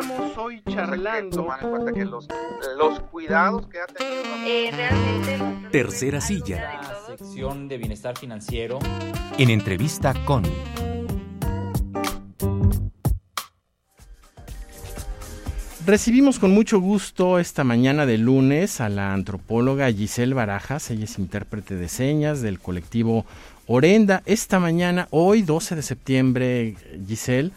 estamos hoy charlando. Tomar en cuenta que los, los cuidados que ha tenido. Eh, realmente. Tercera silla. La sección de bienestar financiero. En entrevista con. Recibimos con mucho gusto esta mañana de lunes a la antropóloga Giselle Barajas. Ella es intérprete de señas del colectivo Orenda. Esta mañana, hoy 12 de septiembre, Giselle,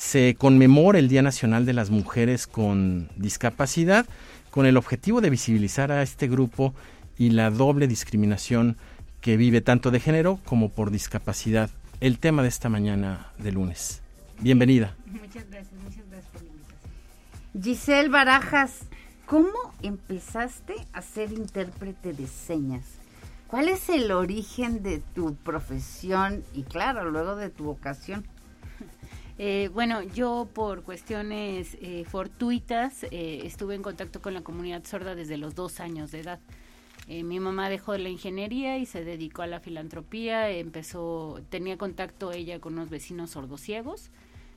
se conmemora el Día Nacional de las Mujeres con Discapacidad con el objetivo de visibilizar a este grupo y la doble discriminación que vive tanto de género como por discapacidad. El tema de esta mañana de lunes. Bienvenida. Muchas gracias, muchas gracias por la invitación. Giselle Barajas, ¿cómo empezaste a ser intérprete de señas? ¿Cuál es el origen de tu profesión y claro, luego de tu vocación? Eh, bueno, yo por cuestiones eh, fortuitas eh, estuve en contacto con la comunidad sorda desde los dos años de edad. Mi mamá dejó la ingeniería y se dedicó a la filantropía. Empezó, tenía contacto ella con unos vecinos sordociegos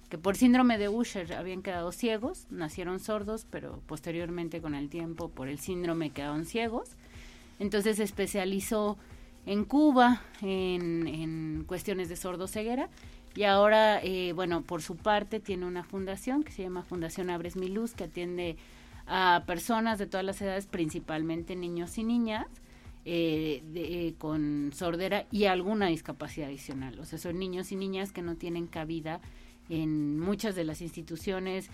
que por síndrome de Usher habían quedado ciegos, nacieron sordos, pero posteriormente con el tiempo por el síndrome quedaron ciegos. Entonces se especializó en Cuba en, en cuestiones de sordoceguera y ahora, eh, bueno, por su parte tiene una fundación que se llama Fundación Abres Mi Luz, que atiende a personas de todas las edades, principalmente niños y niñas, eh, de, eh, con sordera y alguna discapacidad adicional. O sea, son niños y niñas que no tienen cabida en muchas de las instituciones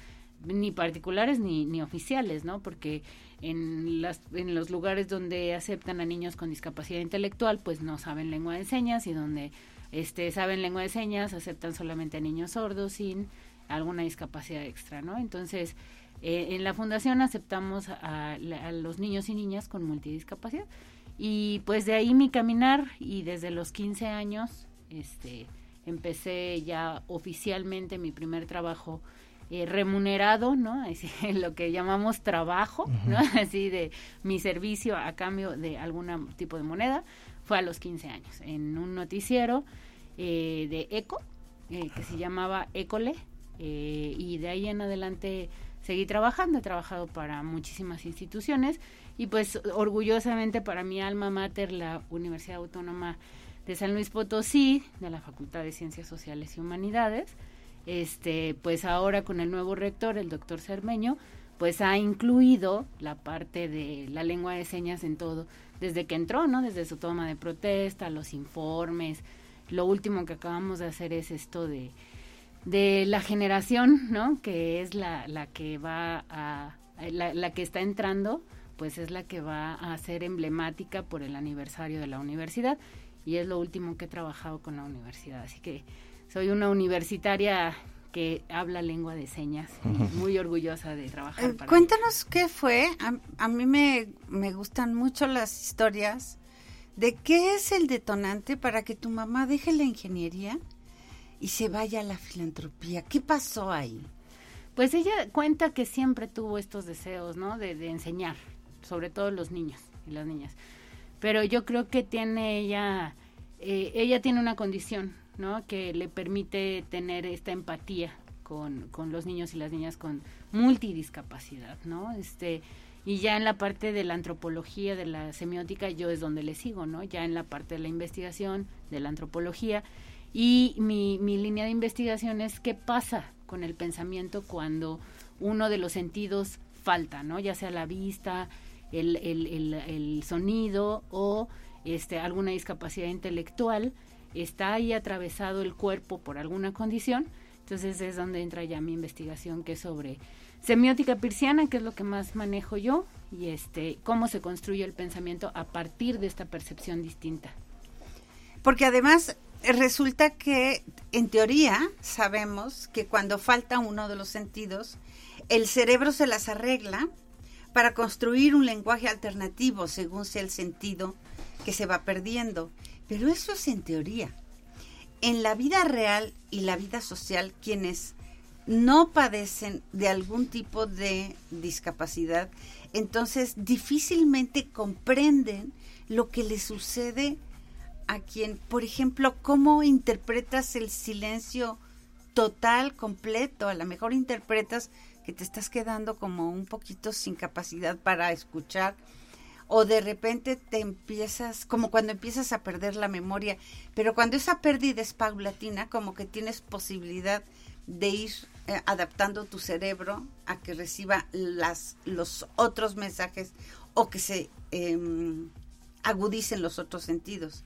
ni particulares ni, ni oficiales, ¿no? Porque en, las, en los lugares donde aceptan a niños con discapacidad intelectual, pues no saben lengua de señas y donde este, saben lengua de señas, aceptan solamente a niños sordos sin alguna discapacidad extra, ¿no? Entonces, eh, en la fundación aceptamos a, a, los niños y niñas con multidiscapacidad. Y pues de ahí mi caminar y desde los 15 años este, empecé ya oficialmente mi primer trabajo eh, remunerado, ¿no? Así, lo que llamamos trabajo, ¿no? Uh -huh. Así de mi servicio a cambio de algún tipo de moneda fue a los 15 años, en un noticiero eh, de ECO, eh, que se llamaba Ecole, eh, y de ahí en adelante seguí trabajando, he trabajado para muchísimas instituciones, y pues orgullosamente para mi alma mater, la Universidad Autónoma de San Luis Potosí, de la Facultad de Ciencias Sociales y Humanidades, este, pues ahora con el nuevo rector, el doctor Cermeño, pues ha incluido la parte de la lengua de señas en todo, desde que entró, ¿no? Desde su toma de protesta, los informes. Lo último que acabamos de hacer es esto de, de la generación, ¿no? Que es la, la que va a, la, la que está entrando, pues es la que va a ser emblemática por el aniversario de la universidad y es lo último que he trabajado con la universidad. Así que soy una universitaria que habla lengua de señas y muy orgullosa de trabajar. Para Cuéntanos ella. qué fue. A, a mí me, me, gustan mucho las historias de qué es el detonante para que tu mamá deje la ingeniería y se vaya a la filantropía. ¿Qué pasó ahí? Pues ella cuenta que siempre tuvo estos deseos, ¿no? De, de enseñar, sobre todo los niños y las niñas. Pero yo creo que tiene ella, eh, ella tiene una condición, ¿no? Que le permite tener esta empatía con, con los niños y las niñas con multidiscapacidad, ¿no? Este, y ya en la parte de la antropología, de la semiótica, yo es donde le sigo, ¿no? Ya en la parte de la investigación, de la antropología. Y mi, mi línea de investigación es qué pasa con el pensamiento cuando uno de los sentidos falta, ¿no? Ya sea la vista, el, el, el, el sonido o este, alguna discapacidad intelectual está ahí atravesado el cuerpo por alguna condición, entonces es donde entra ya mi investigación que es sobre semiótica pirciana, que es lo que más manejo yo, y este cómo se construye el pensamiento a partir de esta percepción distinta. Porque además resulta que en teoría sabemos que cuando falta uno de los sentidos, el cerebro se las arregla para construir un lenguaje alternativo según sea el sentido que se va perdiendo. Pero eso es en teoría. En la vida real y la vida social, quienes no padecen de algún tipo de discapacidad, entonces difícilmente comprenden lo que le sucede a quien, por ejemplo, cómo interpretas el silencio total, completo, a lo mejor interpretas que te estás quedando como un poquito sin capacidad para escuchar o de repente te empiezas, como cuando empiezas a perder la memoria, pero cuando esa pérdida es paulatina, como que tienes posibilidad de ir eh, adaptando tu cerebro a que reciba las, los otros mensajes o que se em, agudicen los otros sentidos.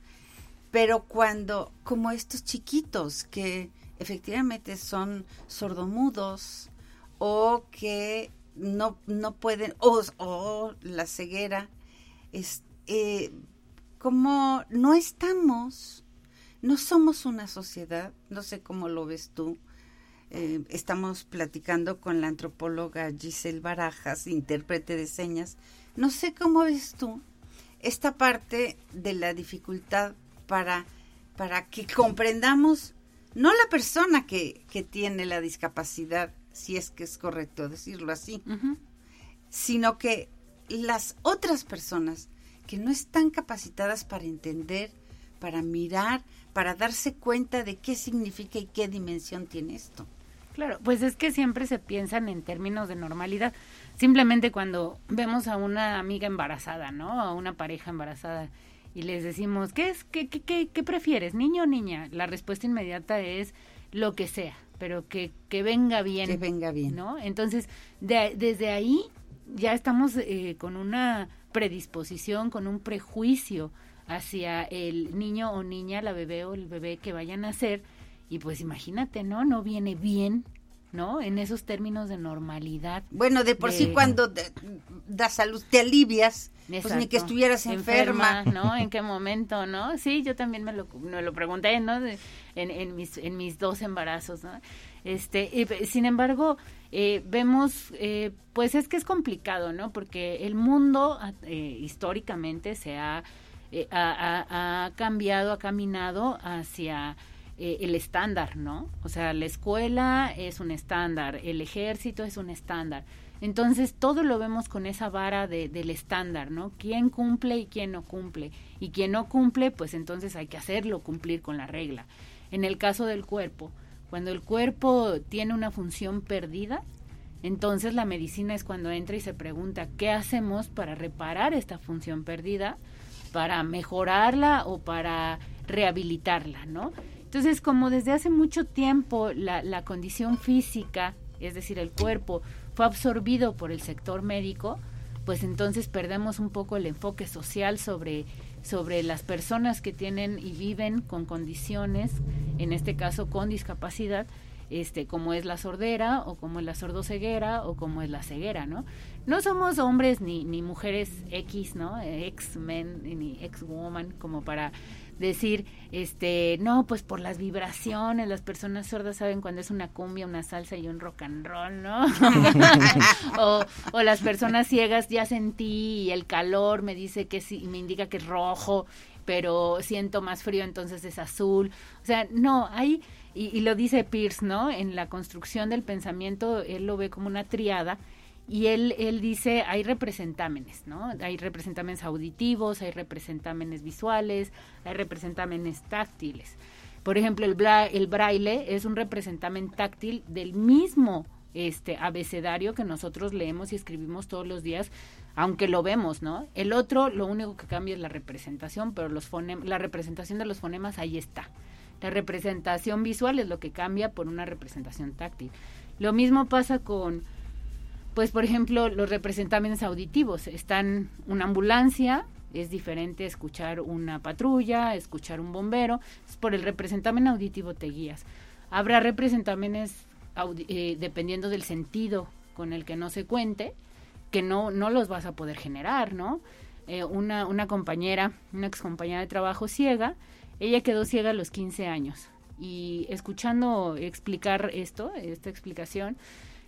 Pero cuando, como estos chiquitos que efectivamente son sordomudos o que no, no pueden, o, o la ceguera, es, eh, como no estamos, no somos una sociedad, no sé cómo lo ves tú, eh, estamos platicando con la antropóloga Giselle Barajas, intérprete de señas, no sé cómo ves tú esta parte de la dificultad para, para que comprendamos no la persona que, que tiene la discapacidad, si es que es correcto decirlo así, sino que las otras personas que no están capacitadas para entender, para mirar, para darse cuenta de qué significa y qué dimensión tiene esto. Claro, pues es que siempre se piensan en términos de normalidad. Simplemente cuando vemos a una amiga embarazada, ¿no? A una pareja embarazada y les decimos, ¿qué es? ¿Qué, qué, qué, qué prefieres, niño o niña? La respuesta inmediata es lo que sea, pero que, que venga bien. Que venga bien. ¿No? Entonces, de, desde ahí ya estamos eh, con una predisposición, con un prejuicio hacia el niño o niña, la bebé o el bebé que vayan a nacer. Y pues imagínate, ¿no? No viene bien, ¿no? En esos términos de normalidad. Bueno, de por sí cuando da salud te alivias, pues ni que estuvieras enferma. ¿no? ¿En qué momento, no? Sí, yo también me lo, me lo pregunté, ¿no? en, en, mis, en mis dos embarazos, ¿no? Este, y, sin embargo, eh, vemos, eh, pues es que es complicado, ¿no? Porque el mundo eh, históricamente se ha, ha, cambiado, ha caminado hacia el estándar, ¿no? O sea, la escuela es un estándar, el ejército es un estándar. Entonces, todo lo vemos con esa vara de, del estándar, ¿no? ¿Quién cumple y quién no cumple? Y quien no cumple, pues entonces hay que hacerlo cumplir con la regla. En el caso del cuerpo, cuando el cuerpo tiene una función perdida, entonces la medicina es cuando entra y se pregunta, ¿qué hacemos para reparar esta función perdida? para mejorarla o para rehabilitarla, ¿no? Entonces, como desde hace mucho tiempo la, la condición física, es decir, el cuerpo, fue absorbido por el sector médico, pues entonces perdemos un poco el enfoque social sobre sobre las personas que tienen y viven con condiciones, en este caso con discapacidad, este, como es la sordera o como es la sordoceguera o como es la ceguera, ¿no? No somos hombres ni, ni mujeres X, ¿no? Ex-men ni ex-woman como para decir, este, no, pues por las vibraciones, las personas sordas saben cuando es una cumbia, una salsa y un rock and roll, ¿no? o, o, las personas ciegas ya sentí y el calor me dice que sí, me indica que es rojo, pero siento más frío, entonces es azul. O sea, no, hay, y, y lo dice Pierce, ¿no? En la construcción del pensamiento, él lo ve como una triada y él, él dice, hay representámenes, ¿no? Hay representámenes auditivos, hay representámenes visuales, hay representámenes táctiles. Por ejemplo, el, el braille es un representamen táctil del mismo este abecedario que nosotros leemos y escribimos todos los días, aunque lo vemos, ¿no? El otro, lo único que cambia es la representación, pero los la representación de los fonemas ahí está. La representación visual es lo que cambia por una representación táctil. Lo mismo pasa con pues por ejemplo los representantes auditivos. Están una ambulancia es diferente escuchar una patrulla escuchar un bombero. Por el representamen auditivo te guías. Habrá representamenes eh, dependiendo del sentido con el que no se cuente que no no los vas a poder generar no eh, una una compañera una ex compañera de trabajo ciega ella quedó ciega a los 15 años. Y escuchando explicar esto esta explicación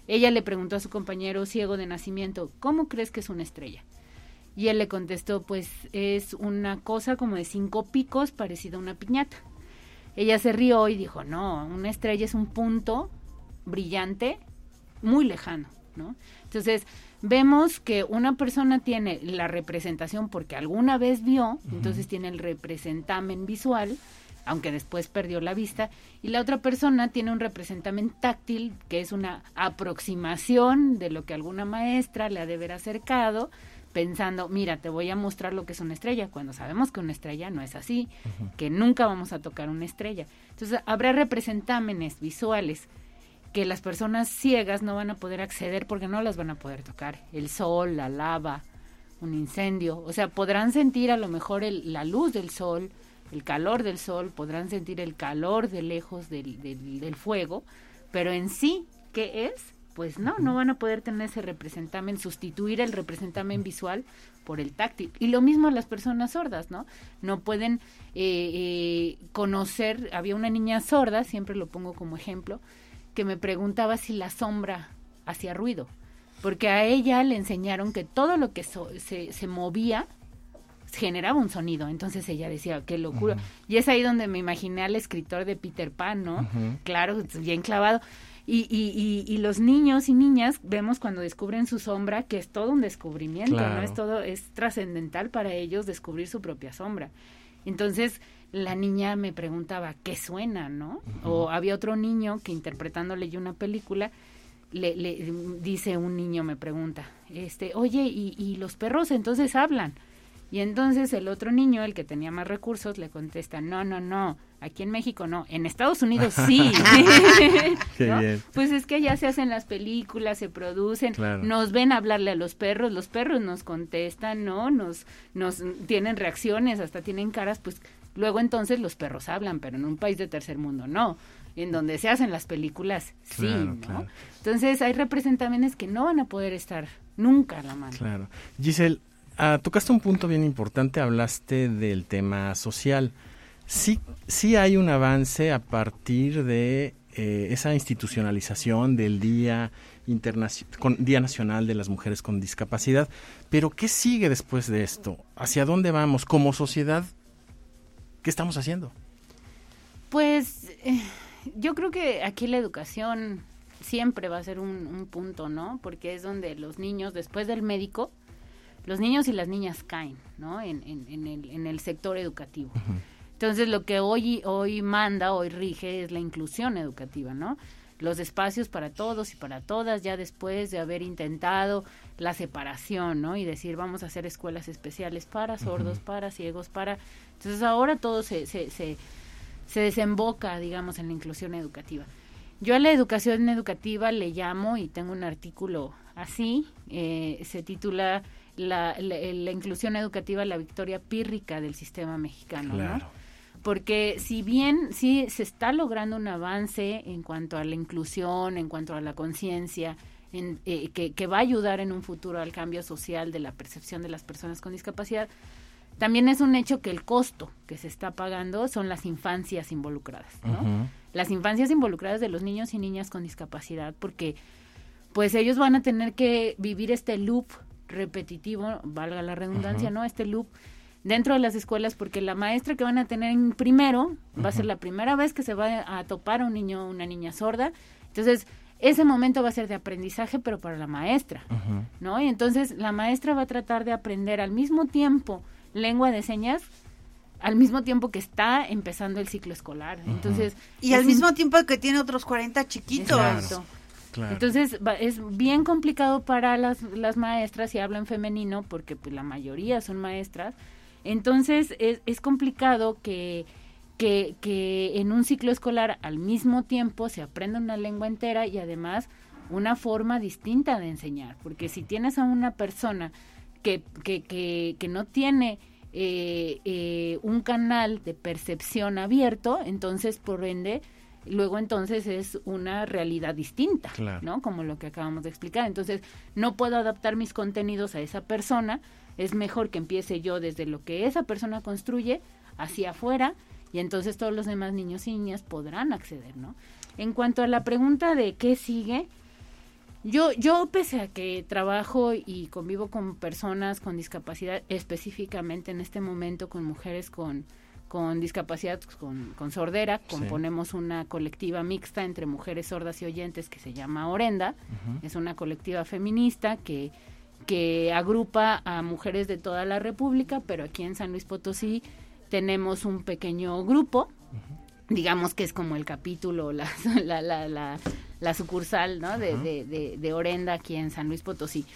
ella le preguntó a su compañero ciego de nacimiento, ¿cómo crees que es una estrella? Y él le contestó, pues es una cosa como de cinco picos parecida a una piñata. Ella se rió y dijo, no, una estrella es un punto brillante muy lejano, ¿no? Entonces, vemos que una persona tiene la representación porque alguna vez vio, entonces tiene el representamen visual, aunque después perdió la vista, y la otra persona tiene un representamen táctil, que es una aproximación de lo que alguna maestra le ha de haber acercado, pensando, mira, te voy a mostrar lo que es una estrella, cuando sabemos que una estrella no es así, que nunca vamos a tocar una estrella. Entonces, habrá representámenes visuales que las personas ciegas no van a poder acceder porque no las van a poder tocar. El sol, la lava, un incendio. O sea, podrán sentir a lo mejor el, la luz del sol, el calor del sol, podrán sentir el calor de lejos del, del, del fuego, pero en sí, ¿qué es? Pues no, no van a poder tener ese representamen, sustituir el representamen visual por el táctil. Y lo mismo las personas sordas, ¿no? No pueden eh, eh, conocer, había una niña sorda, siempre lo pongo como ejemplo, que me preguntaba si la sombra hacía ruido, porque a ella le enseñaron que todo lo que so- se, se movía generaba un sonido, entonces ella decía, qué locura. Y es ahí donde me imaginé al escritor de Peter Pan, ¿no? Claro, bien clavado. Y, y, y, y los niños y niñas vemos cuando descubren su sombra que es todo un descubrimiento, Claro. ¿no? Es todo, es trascendental para ellos descubrir su propia sombra. Entonces, la niña me preguntaba, ¿qué suena, no? O había otro niño que interpretándole yo una película, le, le dice un niño, me pregunta, este, oye, ¿y, y los perros entonces hablan? Y entonces el otro niño, el que tenía más recursos, le contesta, no, no, no, aquí en México no, en Estados Unidos sí. Pues es que ya se hacen las películas, se producen, Claro. nos ven hablarle a los perros, los perros nos contestan, ¿no? Nos, nos tienen reacciones, hasta tienen caras, pues luego entonces los perros hablan, pero en un país de tercer mundo no. En donde se hacen las películas, sí, Claro, ¿no? claro. Entonces hay representaciones que no van a poder estar nunca a la mano. Claro. Giselle, ah, tocaste un punto bien importante, hablaste del tema social. Sí, sí hay un avance a partir de eh, esa institucionalización del Día, Nacional de las Mujeres con Discapacidad, pero ¿qué sigue después de esto? ¿Hacia dónde vamos como sociedad? ¿Qué estamos haciendo? Pues eh, yo creo que aquí la educación siempre va a ser un punto, ¿no? Porque es donde los niños, después del médico, los niños y las niñas caen, ¿no? En, en- en el, en el sector educativo. Entonces, lo que hoy, hoy manda, hoy rige, es la inclusión educativa, ¿no? Los espacios para todos y para todas, ya después de haber intentado la separación, ¿no? Y decir, vamos a hacer escuelas especiales para sordos, para ciegos, para... Entonces, ahora todo se, se, se, se desemboca, digamos, en la inclusión educativa. Yo a la educación educativa le llamo, y tengo un artículo así, eh, se titula la, la, la inclusión educativa, la victoria pírrica del sistema mexicano, ¿no? Claro. porque si bien sí se está logrando un avance en cuanto a la inclusión, en cuanto a la conciencia, en, eh, que, que va a ayudar en un futuro al cambio social de la percepción de las personas con discapacidad, también es un hecho que el costo que se está pagando son las infancias involucradas, ¿no? Las infancias involucradas de los niños y niñas con discapacidad, porque pues ellos van a tener que vivir este loop repetitivo, valga la redundancia, ¿no? Este loop dentro de las escuelas, porque la maestra que van a tener en primero va a ser la primera vez que se va a topar a un niño o una niña sorda. Entonces, ese momento va a ser de aprendizaje, pero para la maestra. ¿no? Y entonces la maestra va a tratar de aprender al mismo tiempo lengua de señas, al mismo tiempo que está empezando el ciclo escolar. Entonces, Y al mismo tiempo que tiene otros 40 chiquitos. Exacto. Entonces es bien complicado para las, las maestras, y hablo en femenino porque pues, la mayoría son maestras, entonces es, es complicado que, que, que en un ciclo escolar al mismo tiempo se aprenda una lengua entera y además una forma distinta de enseñar, porque si tienes a una persona que, que, que, que no tiene eh, eh, un canal de percepción abierto, entonces por ende luego entonces es una realidad distinta, Claro. ¿no? Como lo que acabamos de explicar. Entonces, no puedo adaptar mis contenidos a esa persona, es mejor que empiece yo desde lo que esa persona construye hacia afuera y entonces todos los demás niños y niñas podrán acceder, ¿no? En cuanto a la pregunta de qué sigue, yo, yo pese a que trabajo y convivo con personas con discapacidad, específicamente en este momento con mujeres con, con discapacidad, con, con sordera, Sí. componemos una colectiva mixta entre mujeres sordas y oyentes que se llama Orenda, es una colectiva feminista que, que agrupa a mujeres de toda la República, pero aquí en San Luis Potosí tenemos un pequeño grupo digamos que es como el capítulo, la, la, la, la, la sucursal, ¿no? De, de, de, de Orenda aquí en San Luis Potosí.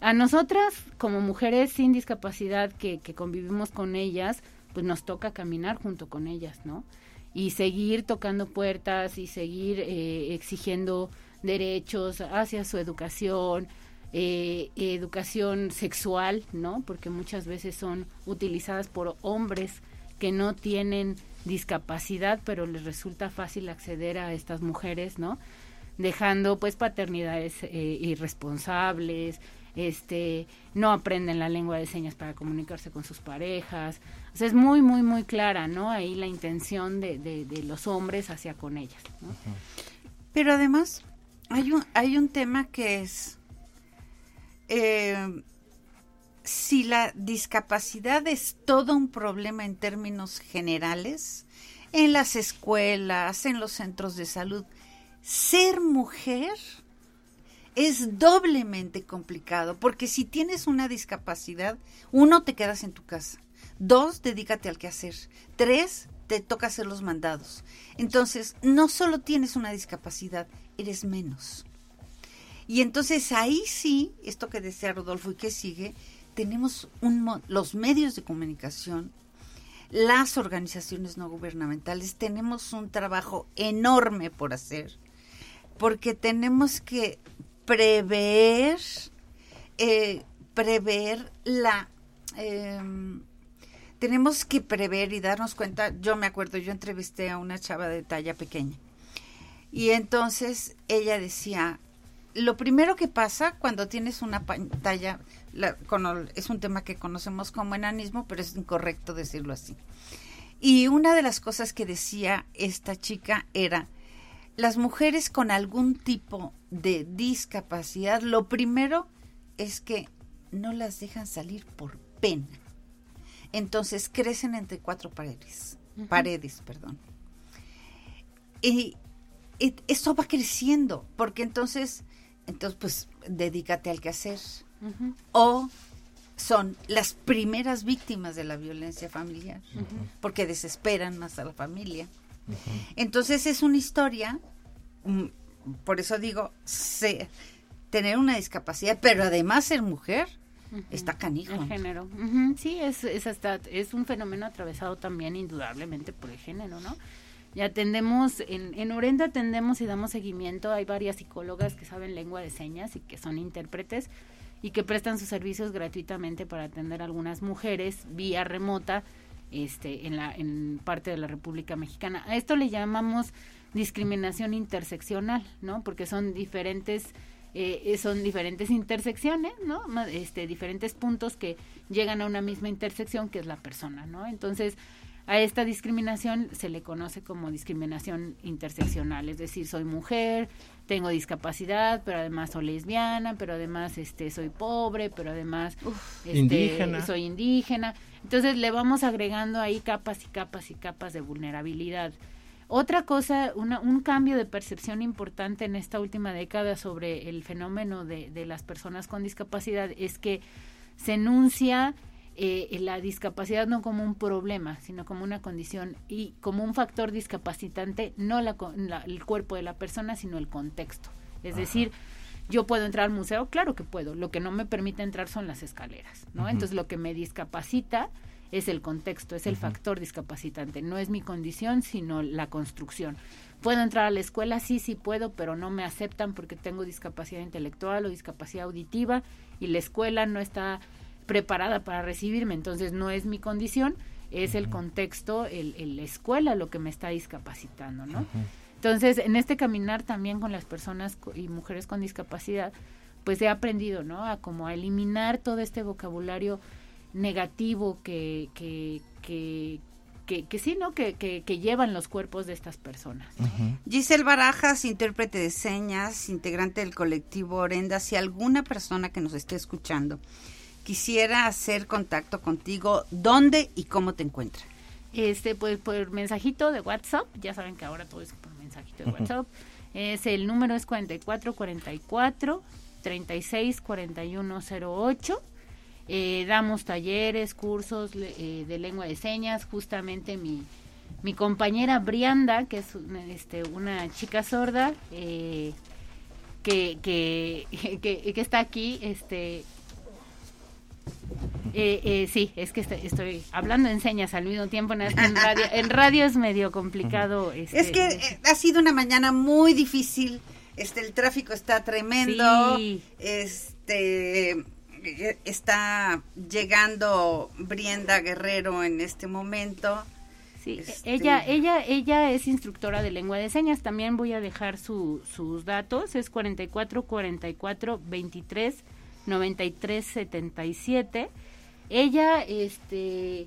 A nosotras, como mujeres sin discapacidad que, que convivimos con ellas, pues nos toca caminar junto con ellas, ¿no? Y seguir tocando puertas y seguir eh, exigiendo derechos hacia su educación, eh, educación sexual, ¿no? Porque muchas veces son utilizadas por hombres que no tienen discapacidad, pero les resulta fácil acceder a estas mujeres, ¿no? Dejando pues paternidades eh, irresponsables, este, no aprenden la lengua de señas para comunicarse con sus parejas. O sea, es muy, muy, muy clara, ¿no? Ahí la intención de, de, de los hombres hacia con ellas, ¿no? Pero además, hay un, hay un tema que es, eh, si la discapacidad es todo un problema en términos generales, en las escuelas, en los centros de salud, ser mujer es doblemente complicado, porque si tienes una discapacidad, uno, te quedas en tu casa, dos, dedícate al quehacer, tres, te toca hacer los mandados. Entonces, no solo tienes una discapacidad, eres menos. Y entonces ahí sí, esto que decía Rodolfo y que sigue, tenemos los medios de comunicación, las organizaciones no gubernamentales, tenemos un trabajo enorme por hacer, porque tenemos que prever, eh, prever la... Eh, tenemos que prever y darnos cuenta, yo me acuerdo, yo entrevisté a una chava de talla pequeña y entonces ella decía, lo primero que pasa cuando tienes una pantalla, es un tema que conocemos como enanismo, pero es incorrecto decirlo así. Y una de las cosas que decía esta chica era, las mujeres con algún tipo de discapacidad, lo primero es que no las dejan salir por pena. Entonces crecen entre cuatro paredes, uh -huh. paredes, perdón. Y, y, eso va creciendo, porque entonces, entonces pues dedícate al quehacer. Uh -huh. O son las primeras víctimas de la violencia familiar, uh -huh. porque desesperan más a la familia. Entonces es una historia, um, por eso digo, se, tener una discapacidad, pero además ser mujer, Uh -huh. está canijo. El género. Uh -huh. Sí, es, es, hasta, es un fenómeno atravesado también indudablemente por el género, ¿no? Y atendemos, en, en Orenda atendemos y damos seguimiento, hay varias psicólogas que saben lengua de señas y que son intérpretes y que prestan sus servicios gratuitamente para atender a algunas mujeres vía remota este, en, la, en parte de la República Mexicana. A esto le llamamos discriminación interseccional, ¿no? Porque son diferentes eh, son diferentes intersecciones, ¿no? Este, diferentes puntos que llegan a una misma intersección que es la persona, ¿no? Entonces, a esta discriminación se le conoce como discriminación interseccional, es decir, soy mujer, tengo discapacidad, pero además soy lesbiana, pero además este soy pobre, pero además Uf, este, indígena. soy indígena. Entonces le vamos agregando ahí capas y capas y capas de vulnerabilidad. Otra cosa, una, un cambio de percepción importante en esta última década sobre el fenómeno de, de las personas con discapacidad es que se enuncia eh, la discapacidad no como un problema, sino como una condición y como un factor discapacitante, no la, la, el cuerpo de la persona, sino el contexto. Es Ajá. decir, yo puedo entrar al museo, claro que puedo, lo que no me permite entrar son las escaleras, ¿no? Uh -huh. Entonces lo que me discapacita es el contexto, es el uh -huh. factor discapacitante, no es mi condición, sino la construcción. ¿Puedo entrar a la escuela? Sí, sí puedo, pero no me aceptan porque tengo discapacidad intelectual o discapacidad auditiva y la escuela no está preparada para recibirme, entonces no es mi condición, es uh -huh. el contexto, el, el, la escuela lo que me está discapacitando, ¿no? Uh -huh. Entonces, en este caminar también con las personas y mujeres con discapacidad, pues he aprendido, ¿no? A como a eliminar todo este vocabulario negativo que, que, que, que, que sí, ¿no? Que, que, que, llevan los cuerpos de estas personas. Uh -huh. Giselle Barajas, intérprete de señas, integrante del colectivo Orenda, si alguna persona que nos esté escuchando quisiera hacer contacto contigo, ¿dónde y cómo te encuentra? Este, pues por mensajito de WhatsApp, ya saben que ahora todo es por mensajito de uh -huh. WhatsApp. Es el número es 4444 364108 eh, damos talleres, cursos eh, de lengua de señas. Justamente mi, mi compañera Brianda, que es una, este, una chica sorda, eh, que, que, que, que está aquí, este, eh, eh, sí, es que estoy, estoy hablando en señas al mismo tiempo en, en radio. En radio es medio complicado. Este, Es que eh, ha sido una mañana muy difícil. Este, el tráfico está tremendo. Sí. Este, eh, está llegando Brienda Guerrero en este momento. Sí, Este- ella, ella, ella es instructora de lengua de señas. También voy a dejar su, sus datos. Es 44 44 23 93 77. Ella, este,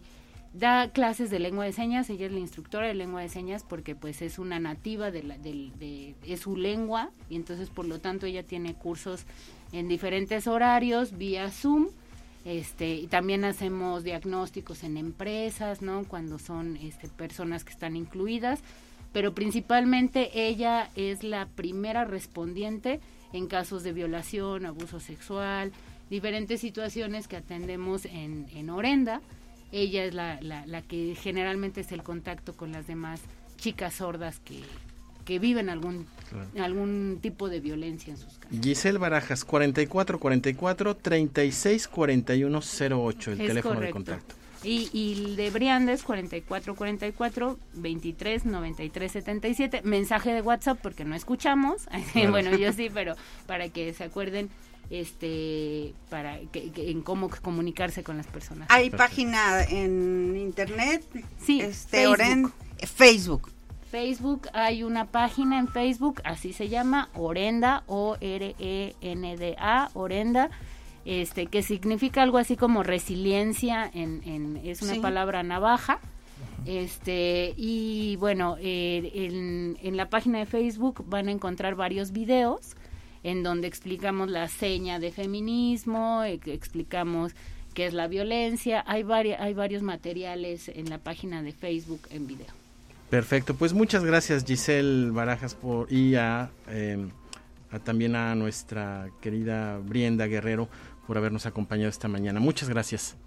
da clases de lengua de señas. Ella es la instructora de lengua de señas porque, pues, es una nativa de, la, del- de, es su lengua y entonces, por lo tanto, ella tiene cursos en diferentes horarios vía Zoom. Este, y también hacemos diagnósticos en empresas, ¿no? Cuando son este, personas que están incluidas, pero principalmente ella es la primera respondiente en casos de violación, abuso sexual, diferentes situaciones que atendemos en, en Orenda. Ella es la, la, la que generalmente es el contacto con las demás chicas sordas que, que viven algún, algún tipo de violencia en sus casas. Giselle Barajas, 4444 364108, el Es teléfono de contacto. Y, y el de Briandes, 4444 23 93 77. Mensaje de WhatsApp porque no escuchamos. Claro. bueno, yo sí, pero para que se acuerden este para que, que- en cómo comunicarse con las personas. Hay página en internet. Sí, este, Facebook. Oren- Facebook. Facebook, hay una página en Facebook, así se llama, Orenda, O-R-E-N-D-A, Orenda, este, que significa algo así como resiliencia, en, en- es una Sí. palabra navaja. Este, y bueno, eh, en, en la página de Facebook van a encontrar varios videos en donde explicamos la seña de feminismo, eh, explicamos qué es la violencia. Hay, vari- hay varios materiales en la página de Facebook en video. Perfecto, pues muchas gracias Giselle Barajas por, y a, eh, a también a nuestra querida Brienda Guerrero por habernos acompañado esta mañana. Muchas gracias.